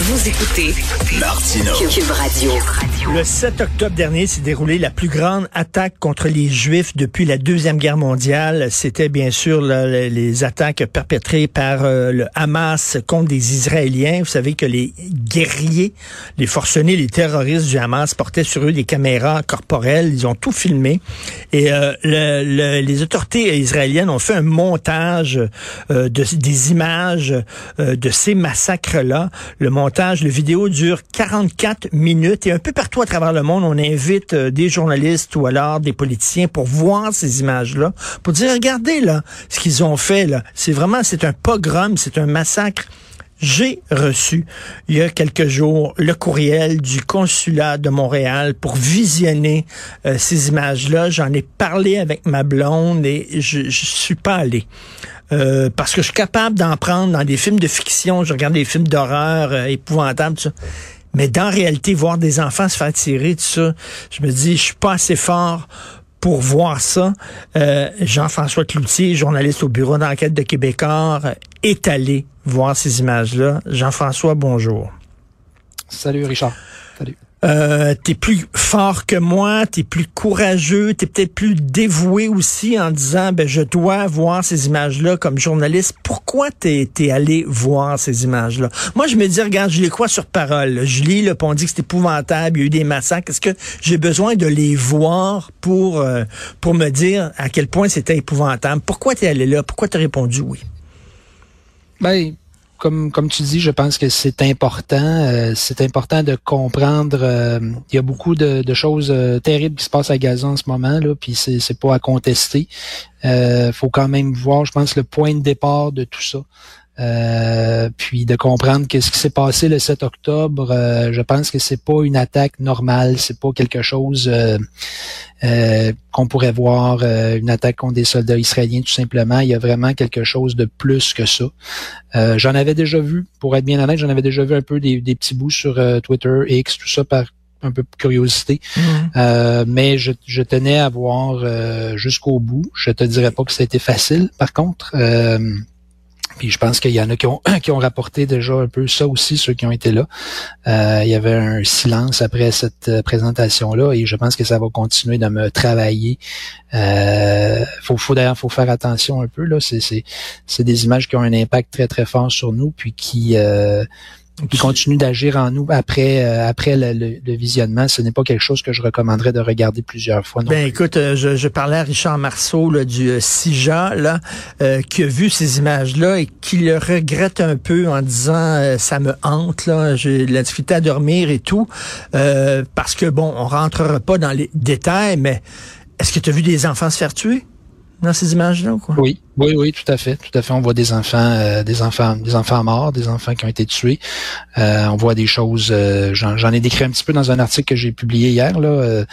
Vous écoutez Martino. Cube Radio. Le 7 octobre dernier s'est déroulée la plus grande attaque contre les Juifs depuis la Deuxième Guerre mondiale. C'était bien sûr là, les attaques perpétrées par euh, le Hamas contre des Israéliens. Vous savez que les guerriers, les forcenés, les terroristes du Hamas portaient sur eux des caméras corporelles. Ils ont tout filmé. Et euh, le, les autorités israéliennes ont fait un montage euh, de, des images de ces massacres-là. Le montage, le vidéo dure 44 minutes et un peu partout à travers le monde, on invite euh, des journalistes ou alors des politiciens pour voir ces images-là, pour dire, regardez là, ce qu'ils ont fait là. C'est vraiment, c'est un pogrom, c'est un massacre. J'ai reçu il y a quelques jours le courriel du consulat de Montréal pour visionner euh, ces images-là. J'en ai parlé avec ma blonde et je, je suis pas allé. Euh, parce que je suis capable d'en prendre dans des films de fiction, je regarde des films d'horreur euh, épouvantables. Mais dans réalité, voir des enfants se faire tirer, tout ça, je me dis, je suis pas assez fort pour voir ça. Euh, Jean-François Cloutier, journaliste au bureau d'enquête de Québécois, est allé voir ces images-là. Jean-François, bonjour. Salut Richard. Salut. Euh, t'es plus fort que moi, t'es plus courageux, t'es peut-être plus dévoué aussi en disant ben je dois voir ces images-là comme journaliste. Pourquoi t'es es allé voir ces images-là? Moi je me dis regarde, je les crois sur parole. Je lis le on dit que c'est épouvantable, il y a eu des massacres. Est-ce que j'ai besoin de les voir pour euh, pour me dire à quel point c'était épouvantable? Pourquoi t'es allé là? Pourquoi t'as répondu oui? Ben comme, tu dis, je pense que c'est important. Euh, c'est important de comprendre. Euh, il y a beaucoup de, choses euh, terribles qui se passent à Gaza en ce moment, là, puis c'est, pas à contester. Il faut quand même voir, je pense, le point de départ de tout ça. Euh, puis de comprendre que ce qui s'est passé le 7 octobre, euh, je pense que c'est pas une attaque normale, c'est pas quelque chose euh, qu'on pourrait voir une attaque contre des soldats israéliens tout simplement. Il y a vraiment quelque chose de plus que ça. j'en avais déjà vu, pour être bien honnête, j'en avais déjà vu un peu des, petits bouts sur Twitter, X, tout ça par un peu de curiosité. Mm-hmm. mais je, je, tenais à voir jusqu'au bout. Je te dirais pas que ça a été facile, par contre. Puis je pense qu'il y en a qui ont, qui ont rapporté déjà un peu ça aussi, ceux qui ont été là. Euh, il y avait un silence après cette euh, présentation-là et je pense que ça va continuer de me travailler. Euh, faut, faut d'ailleurs faut faire attention un peu là. C'est, des images qui ont un impact très très fort sur nous puis qui euh, qui continue d'agir en nous après euh, après le, visionnement. Ce n'est pas quelque chose que je recommanderais de regarder plusieurs fois. ben écoute, euh, je, je, parlais à Richard Marceau là, du euh, CIJA là, qui a vu ces images-là et qui le regrette un peu en disant ça me hante là, j'ai la difficulté à dormir et tout, parce que bon, on rentrera pas dans les détails, mais est-ce que tu as vu des enfants se faire tuer? Dans ces images-là quoi? Oui, oui, oui, tout à fait, tout à fait. On voit des enfants, euh, des enfants, des enfants morts, des enfants qui ont été tués. Euh, on voit des choses. Euh, j'en ai décrit un petit peu dans un article que j'ai publié hier. Là,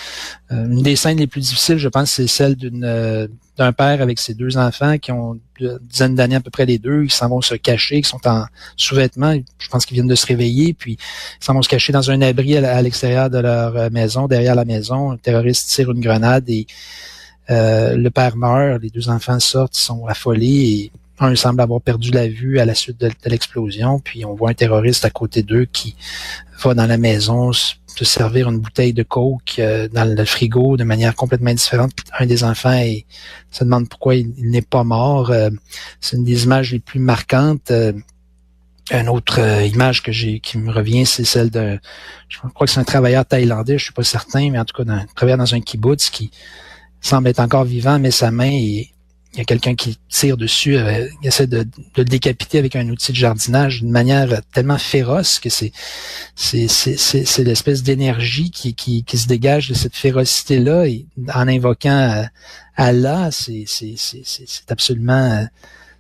une des scènes les plus difficiles, je pense, c'est celle d'une d'un père avec ses deux enfants qui ont une dizaine d'années à peu près les deux, ils s'en vont se cacher, qui sont en sous-vêtements, je pense qu'ils viennent de se réveiller, puis ils s'en vont se cacher dans un abri à l'extérieur de leur maison, derrière la maison. Un terroriste tire une grenade et euh, le père meurt, les deux enfants sortent, ils sont affolés et un semble avoir perdu la vue à la suite de, l'explosion. Puis on voit un terroriste à côté d'eux qui va dans la maison se servir une bouteille de coke euh, dans le frigo de manière complètement différente. un des enfants se demande pourquoi il, n'est pas mort. Euh, c'est une des images les plus marquantes. une autre image que j'ai qui me revient, c'est celle de, je crois que c'est un travailleur thaïlandais, je suis pas certain, mais en tout cas, un travailleur dans un kibbutz qui semble être encore vivant, mais sa main et il y a quelqu'un qui tire dessus, euh, il essaie de, le décapiter avec un outil de jardinage d'une manière tellement féroce que c'est c'est c'est l'espèce d'énergie qui, qui, qui se dégage de cette férocité là et en invoquant euh, Allah, c'est c'est c'est c'est absolument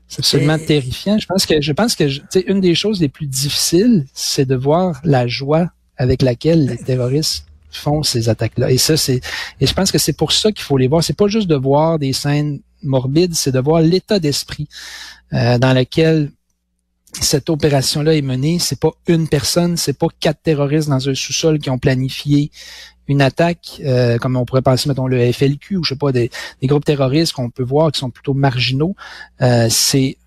c'est absolument terrifiant. Je pense que je pense que une des choses les plus difficiles, c'est de voir la joie avec laquelle les terroristes font ces attaques-là. Et ça, c'est, et je pense que c'est pour ça qu'il faut les voir. C'est pas juste de voir des scènes morbides, c'est de voir l'état d'esprit euh, dans lequel cette opération-là est menée, c'est pas une personne, c'est pas quatre terroristes dans un sous-sol qui ont planifié une attaque, euh, comme on pourrait penser, mettons, le FLQ ou je sais pas, des, groupes terroristes qu'on peut voir qui sont plutôt marginaux. Euh, c'est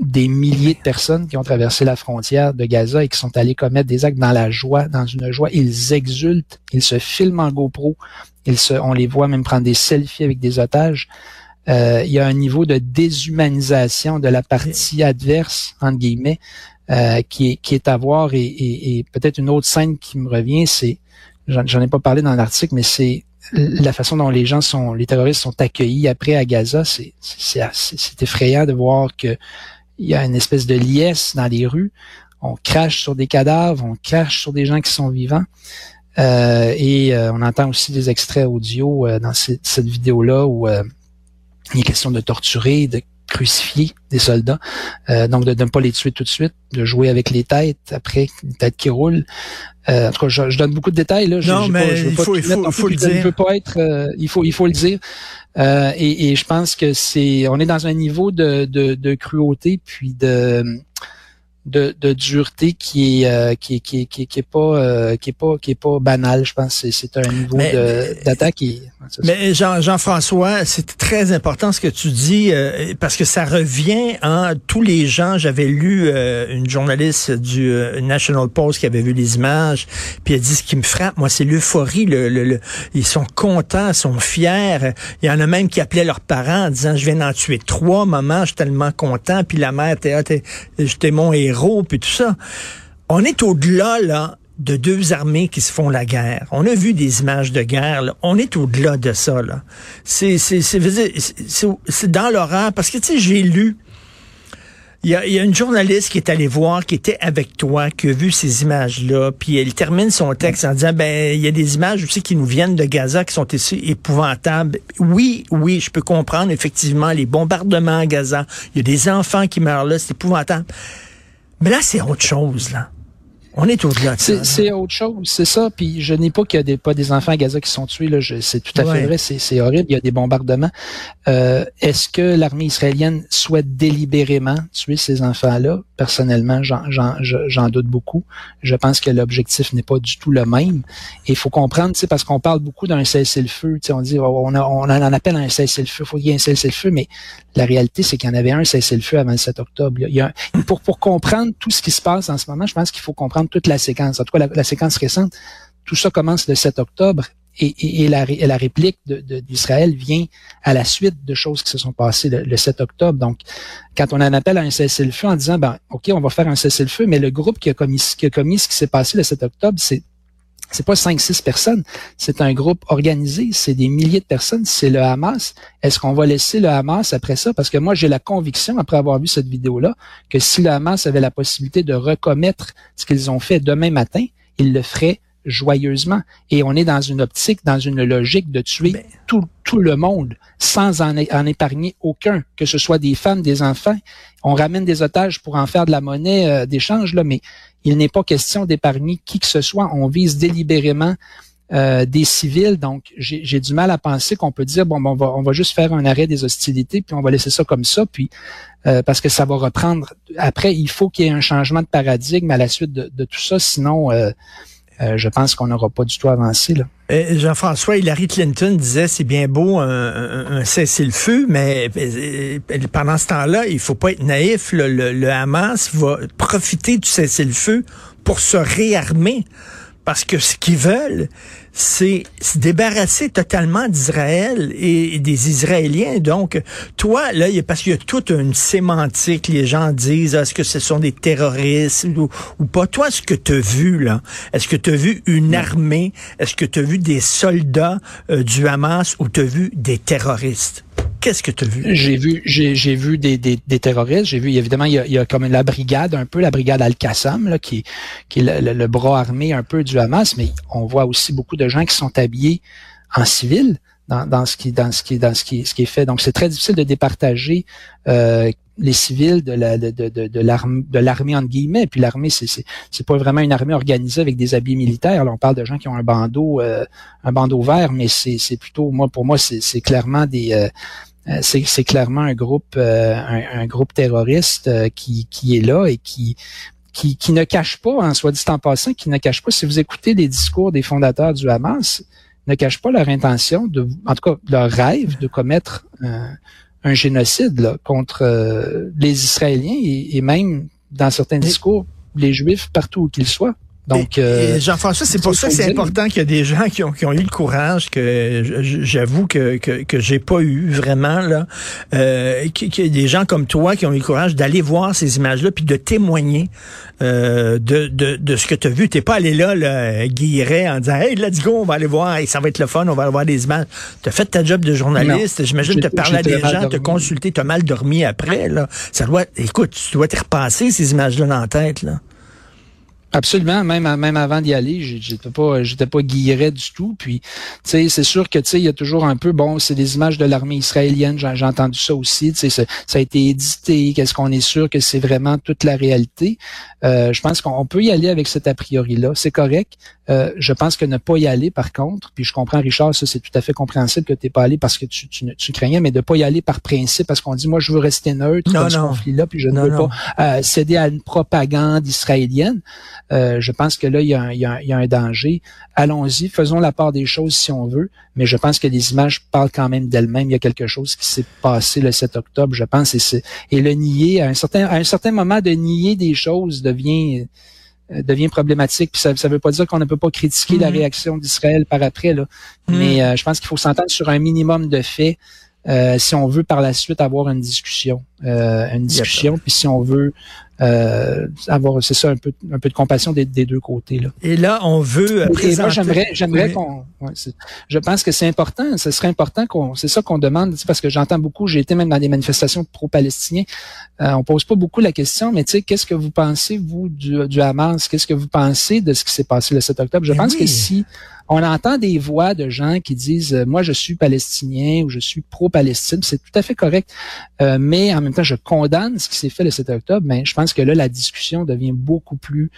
des milliers de personnes qui ont traversé la frontière de Gaza et qui sont allés commettre des actes dans la joie, dans une joie. Ils exultent, ils se filment en GoPro, ils se, on les voit même prendre des selfies avec des otages. Euh, il y a un niveau de déshumanisation de la partie adverse, entre guillemets, euh, qui, est, qui est à voir. Et, et, peut-être une autre scène qui me revient, c'est, j'en ai pas parlé dans l'article, mais c'est la façon dont les gens sont, les terroristes sont accueillis après à Gaza. C'est, effrayant de voir que il y a une espèce de liesse dans les rues. On crache sur des cadavres, on crache sur des gens qui sont vivants. Euh, et on entend aussi des extraits audio dans cette, cette vidéo-là où il est question de torturer, de crucifier des soldats, euh, donc de ne pas les tuer tout de suite, de jouer avec les têtes après les têtes qui roulent. Euh, en tout cas, je, donne beaucoup de détails là. Non, mais il, faut, il, faut, le dire. pas être. Euh, il faut, il faut le dire. Et, et, je pense que c'est, on est dans un niveau de, de, de cruauté puis de de, de dureté qui est euh, qui, qui, qui, qui est pas euh, qui est pas qui est pas banal je pense. C'est c'est un niveau d'attaque mais Jean Jean-François c'est très important ce que tu dis euh, parce que ça revient en tous les gens. J'avais lu une journaliste du National Post qui avait vu les images puis elle dit ce qui me frappe moi c'est l'euphorie le, le, ils sont contents ils sont fiers. Il y en a même qui appelaient leurs parents en disant je viens d'en tuer trois maman je suis tellement content. Puis la mère t'es j'étais mon héros puis tout ça. On est au-delà, là, de deux armées qui se font la guerre. On a vu des images de guerre. On est au-delà de ça. Là. C'est, c'est, c'est, dans l'horreur. Parce que, tu sais, j'ai lu... Il y, a, il y, a, une journaliste qui est allée voir, qui était avec toi, qui a vu ces images-là, puis elle termine son texte en disant, ben, il y a des images aussi qui nous viennent de Gaza qui sont ici épouvantables. Oui, oui, je peux comprendre effectivement les bombardements à Gaza. Il y a des enfants qui meurent là, c'est épouvantable. Mais là, c'est autre chose, là. On est au-delà de ça. C'est autre chose, c'est ça. Puis je n'ai pas qu'il y a des, pas des enfants à Gaza qui sont tués. Là, c'est tout à fait vrai. C'est horrible. Il y a des bombardements. Euh, Est-ce que l'armée israélienne souhaite délibérément tuer ces enfants-là? Personnellement, j'en doute beaucoup. Je pense que l'objectif n'est pas du tout le même. Il faut comprendre, parce qu'on parle beaucoup d'un cessez-le-feu. On dit on, a, on en appelle un cessez-le-feu. Il faut qu'il y ait un cessez-le-feu, mais la réalité, c'est qu'il y en avait un cessez-le-feu avant le 7 octobre. Il pour, pour comprendre tout ce qui se passe en ce moment, je pense qu'il faut comprendre toute la séquence. En tout cas, la, séquence récente, tout ça commence le 7 octobre et, la, réplique d'Israël vient à la suite de choses qui se sont passées le, 7 octobre. Donc, quand on en appelle à un cessez-le-feu en disant, ben, OK, on va faire un cessez-le-feu, mais le groupe qui a commis, ce qui s'est passé le 7 octobre, c'est c'est pas cinq, six personnes, c'est un groupe organisé, c'est des milliers de personnes, c'est le Hamas. Est-ce qu'on va laisser le Hamas après ça? Parce que moi, j'ai la conviction, après avoir vu cette vidéo-là, que si le Hamas avait la possibilité de recommettre ce qu'ils ont fait demain matin, ils le feraient joyeusement. Et on est dans une optique, dans une logique de tuer ben. tout, tout le monde sans en, en, épargner aucun, que ce soit des femmes, des enfants. On ramène des otages pour en faire de la monnaie euh, d'échange, là, mais il n'est pas question d'épargner qui que ce soit. On vise délibérément euh, des civils. Donc, j'ai du mal à penser qu'on peut dire bon, bon on, va, on va juste faire un arrêt des hostilités, puis on va laisser ça comme ça, puis euh, parce que ça va reprendre. Après, il faut qu'il y ait un changement de paradigme à la suite de, de tout ça, sinon euh, je pense qu'on n'aura pas du tout avancé. Là. Euh, Jean-François, Hillary Clinton disait c'est bien beau un, cessez-le-feu, mais euh, pendant ce temps-là, il faut pas être naïf. Le, le Hamas va profiter du cessez-le-feu pour se réarmer. Parce que ce qu'ils veulent, c'est se débarrasser totalement d'Israël et des Israéliens. Donc, toi, là, parce qu'il y a toute une sémantique, les gens disent, est-ce que ce sont des terroristes ou, pas? Toi, ce que tu as vu, là, est-ce que tu as vu une armée? Est-ce que tu as vu des soldats euh, du Hamas ou tu as vu des terroristes? Qu'est-ce que tu as vu? J'ai vu, j'ai, vu des, des, terroristes. J'ai vu, évidemment, il y, a, il y, a, comme la brigade, un peu la brigade Al-Qassam, qui, qui est le, bras armé un peu du Hamas, mais on voit aussi beaucoup de gens qui sont habillés en civil dans, dans ce qui, dans ce qui, dans ce qui, ce qui est fait. Donc, c'est très difficile de départager euh, les civils de la de, de, de, l'armée de l'armée entre guillemets puis l'armée c'est c'est pas vraiment une armée organisée avec des habits militaires là on parle de gens qui ont un bandeau euh, un bandeau vert mais c'est c'est plutôt moi pour moi c'est c'est clairement des euh, c'est clairement un groupe, un, groupe terroriste qui, qui est là et qui qui, qui ne cache pas, en soit dit en passant, qui ne cache pas, si vous écoutez les discours des fondateurs du Hamas, ne cachent pas leur intention, de, en tout cas leur rêve de commettre un génocide là, contre euh, les Israéliens et, même, dans certains discours, les Juifs partout où qu'ils soient. Donc, euh, Jean-François, c'est pour ça que c'est important qu'il y a des gens qui ont, qui ont eu le courage que j'avoue que, que, que j'ai pas eu vraiment là, euh, qu'il y a des gens comme toi qui ont eu le courage d'aller voir ces images-là puis de témoigner euh, de, de, de ce que tu as vu. T'es pas allé là, là guilleret, en disant Hey, let's go, on va aller voir, et ça va être le fun, on va aller voir des images. Tu as fait ta job de journaliste, j'imagine te parler à des gens, te consulter, tu as mal dormi après. Là. Ça doit. Écoute, tu dois te repasser ces images-là dans la tête. Là. Absolument, même même avant d'y aller, j'étais pas j'étais pas guilleret du tout. Puis, tu sais, c'est sûr que tu sais, il y a toujours un peu bon, c'est des images de l'armée israélienne. J'ai entendu ça aussi. Tu sais, ça, a été édité. Qu'est-ce qu'on est sûr que c'est vraiment toute la réalité? Euh, Je pense qu'on peut y aller avec cet a priori là. C'est correct. Euh, je pense que ne pas y aller, par contre, puis je comprends Richard, ça c'est tout à fait compréhensible que tu n'es pas allé parce que tu, tu, tu, craignais, mais de pas y aller par principe parce qu'on dit moi je veux rester neutre dans ce conflit-là, puis je ne veux pas euh, céder à une propagande israélienne. Euh, je pense que là, il y, a, il, y a, il y a un danger. Allons-y, faisons la part des choses si on veut, mais je pense que les images parlent quand même d'elles-mêmes. Il y a quelque chose qui s'est passé le 7 octobre, je pense, et, et le nier, à un certain, à un certain moment, de nier des choses devient euh, devient problématique. Puis ça ne veut pas dire qu'on ne peut pas critiquer la mm-hmm. réaction d'Israël par après, là. Mm. mais euh, je pense qu'il faut s'entendre sur un minimum de faits euh, si on veut par la suite avoir une discussion, une discussion. Puis si on veut euh, avoir, c'est ça, un peu, un peu de compassion des, des deux côtés. Là. Et là, on veut présenter... moi, j'aimerais, j'aimerais qu'on... je pense que c'est important, ce serait important qu'on... C'est ça qu'on demande, parce que j'entends beaucoup, j'ai été même dans des manifestations pro-palestiniens, euh, on pose pas beaucoup la question, mais tu sais, qu'est-ce que vous pensez, vous, du, du Hamas? Qu'est-ce que vous pensez de ce qui s'est passé le 7 octobre? Je pense que si on entend des voix de gens qui disent euh, moi je suis palestinien ou je suis pro-Palestine, c'est tout à fait correct, euh, mais en même temps je condamne ce qui s'est fait le 7 octobre. Mais je pense que là la discussion devient beaucoup plus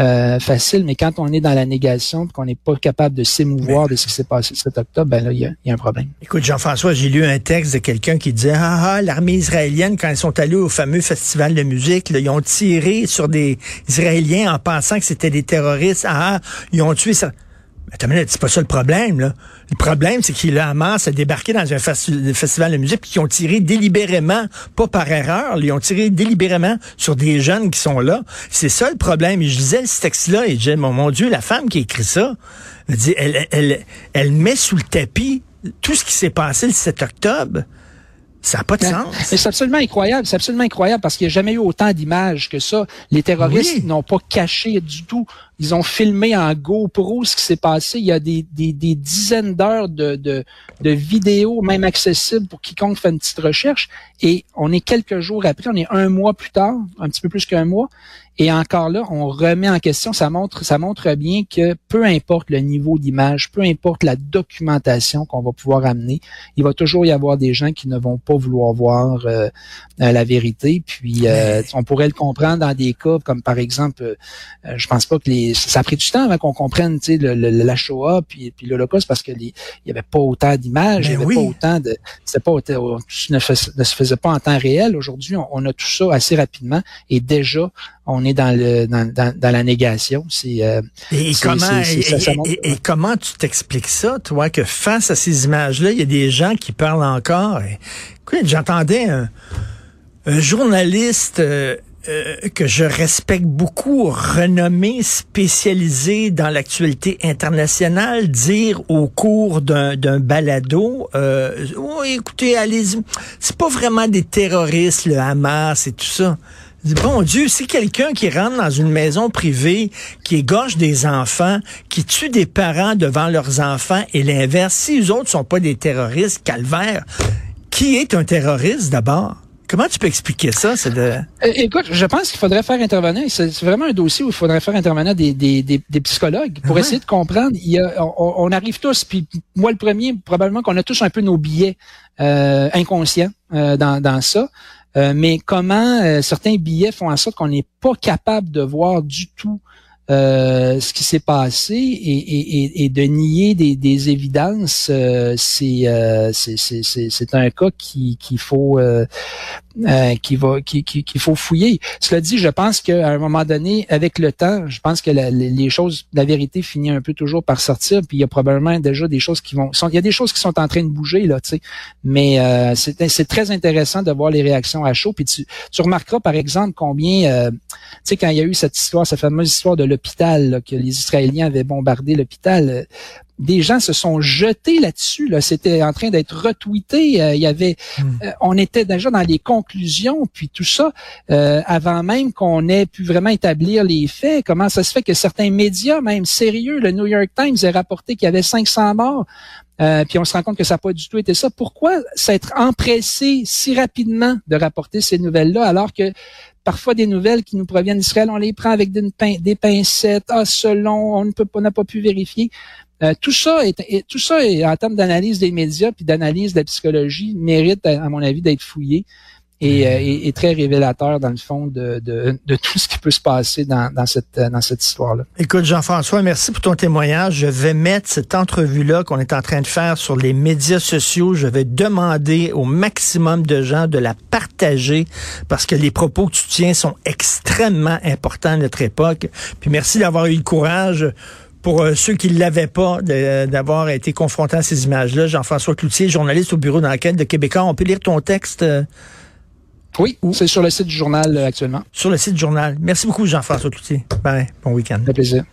euh, facile, mais quand on est dans la négation, qu'on n'est pas capable de s'émouvoir de ce qui s'est passé le 7 octobre, ben là, il y a, un problème. Écoute, Jean-François, j'ai lu un texte de quelqu'un qui disait Ah, ah l'armée israélienne, quand ils sont allés au fameux festival de musique, ils ont tiré sur des Israéliens en pensant que c'était des terroristes. Ah, ah ils ont tué ça c'est pas ça le problème, là. Le problème, c'est que le Hamas a débarqué dans un festival de musique qui ont tiré délibérément, pas par erreur, ils ont tiré délibérément sur des jeunes qui sont là. C'est ça le problème. Et je disais ce texte-là et je disais, mon, Dieu, la femme qui a écrit ça, elle, elle, elle met sous le tapis tout ce qui s'est passé le 7 octobre. Ça n'a pas de sens. C'est absolument incroyable. C'est absolument incroyable parce qu'il n'y a jamais eu autant d'images que ça. Les terroristes n'ont pas caché du tout. Ils ont filmé en GoPro ce qui s'est passé. Il y a des, des, des dizaines d'heures de, de, de, vidéos, même accessibles pour quiconque fait une petite recherche. Et on est quelques jours après, on est un mois plus tard, un petit peu plus qu'un mois, et encore là, on remet en question, ça montre, ça montre bien que peu importe le niveau d'image, peu importe la documentation qu'on va pouvoir amener, il va toujours y avoir des gens qui ne vont pas vouloir voir euh, euh, la vérité. Puis euh, on pourrait le comprendre dans des cas comme par exemple, je pense pas que les, ça a pris du temps avant qu'on comprenne, tu sais, le, la Shoah puis, puis l'Holocauste parce que il y avait pas autant d'images, il y avait pas autant de, c'était pas, ne, ne, se faisait pas en temps réel. Aujourd'hui, on, on a tout ça assez rapidement et déjà on est dans le dans, dans, la négation. C'est euh, et, comment et, comment tu t'expliques ça, toi, que face à ces images-là, il y a des gens qui parlent encore? Écoute, j'entendais un, journaliste. Euh, euh, que je respecte beaucoup, renommé, spécialisé dans l'actualité internationale, dire au cours d'un balado, euh, oh, écoutez, allez-y, c'est pas vraiment des terroristes, le Hamas et tout ça. Bon Dieu, si quelqu'un qui rentre dans une maison privée, qui égorge des enfants, qui tue des parents devant leurs enfants et l'inverse, si les autres sont pas des terroristes, calvaire, qui est un terroriste d'abord? Comment tu peux expliquer ça? C'est de... Euh, écoute, je pense qu'il faudrait faire intervenir, c'est vraiment un dossier où il faudrait faire intervenir des, des, des, psychologues pour essayer de comprendre. Il y a, on, arrive tous, puis moi le premier, probablement qu'on a tous un peu nos billets euh, inconscients euh, dans, dans ça. Euh, mais comment euh, certains billets font en sorte qu'on n'est pas capable de voir du tout euh, ce qui s'est passé et, de nier des, des évidences, euh, euh, c'est c'est un cas qui qu'il faut euh, qui va qui qu'il faut fouiller. Cela dit, je pense qu'à un moment donné, avec le temps, je pense que la, les choses, la vérité finit un peu toujours par sortir. Puis il y a probablement déjà des choses qui vont, il y a des choses qui sont en train de bouger là, tu sais. Mais c'est c'est très intéressant de voir les réactions à chaud. Puis tu, tu remarqueras par exemple combien, tu sais, quand il y a eu cette histoire, cette fameuse histoire de l'hôpital, que les Israéliens avaient bombardé l'hôpital, euh, des gens se sont jetés là-dessus. Là. C'était en train d'être retweeté. Euh, il y avait, hmm. euh, on était déjà dans les conclusions, puis tout ça, avant même qu'on ait pu vraiment établir les faits. Comment ça se fait que certains médias, même sérieux, le New York Times, a rapporté qu'il y avait 500 morts. puis on se rend compte que ça n'a pas du tout été ça. Pourquoi s'être empressé si rapidement de rapporter ces nouvelles-là alors que parfois des nouvelles qui nous proviennent d'Israël, on les prend avec des, pincettes, ah selon, on ne peut pas, n'a pas pu vérifier. Euh, tout ça est, tout ça est en termes d'analyse des médias puis d'analyse de la psychologie mérite à mon avis d'être fouillé et, euh, très révélateur dans le fond de, de, de, tout ce qui peut se passer dans, dans cette, dans cette histoire-là. Écoute, Jean-François, merci pour ton témoignage. Je vais mettre cette entrevue-là qu'on est en train de faire sur les médias sociaux. Je vais demander au maximum de gens de la partager parce que les propos que tu tiens sont extrêmement importants à notre époque. Puis merci d'avoir eu le courage pour euh, ceux qui ne l'avaient pas, d'avoir été confrontés à ces images-là. Jean-François Cloutier, journaliste au bureau d'enquête de Québécois. On peut lire ton texte euh, oui, c'est sur le site du journal euh, actuellement. Sur le site du journal. Merci beaucoup, Jean-François Cloutier. Bye. Bon week-end. Un plaisir.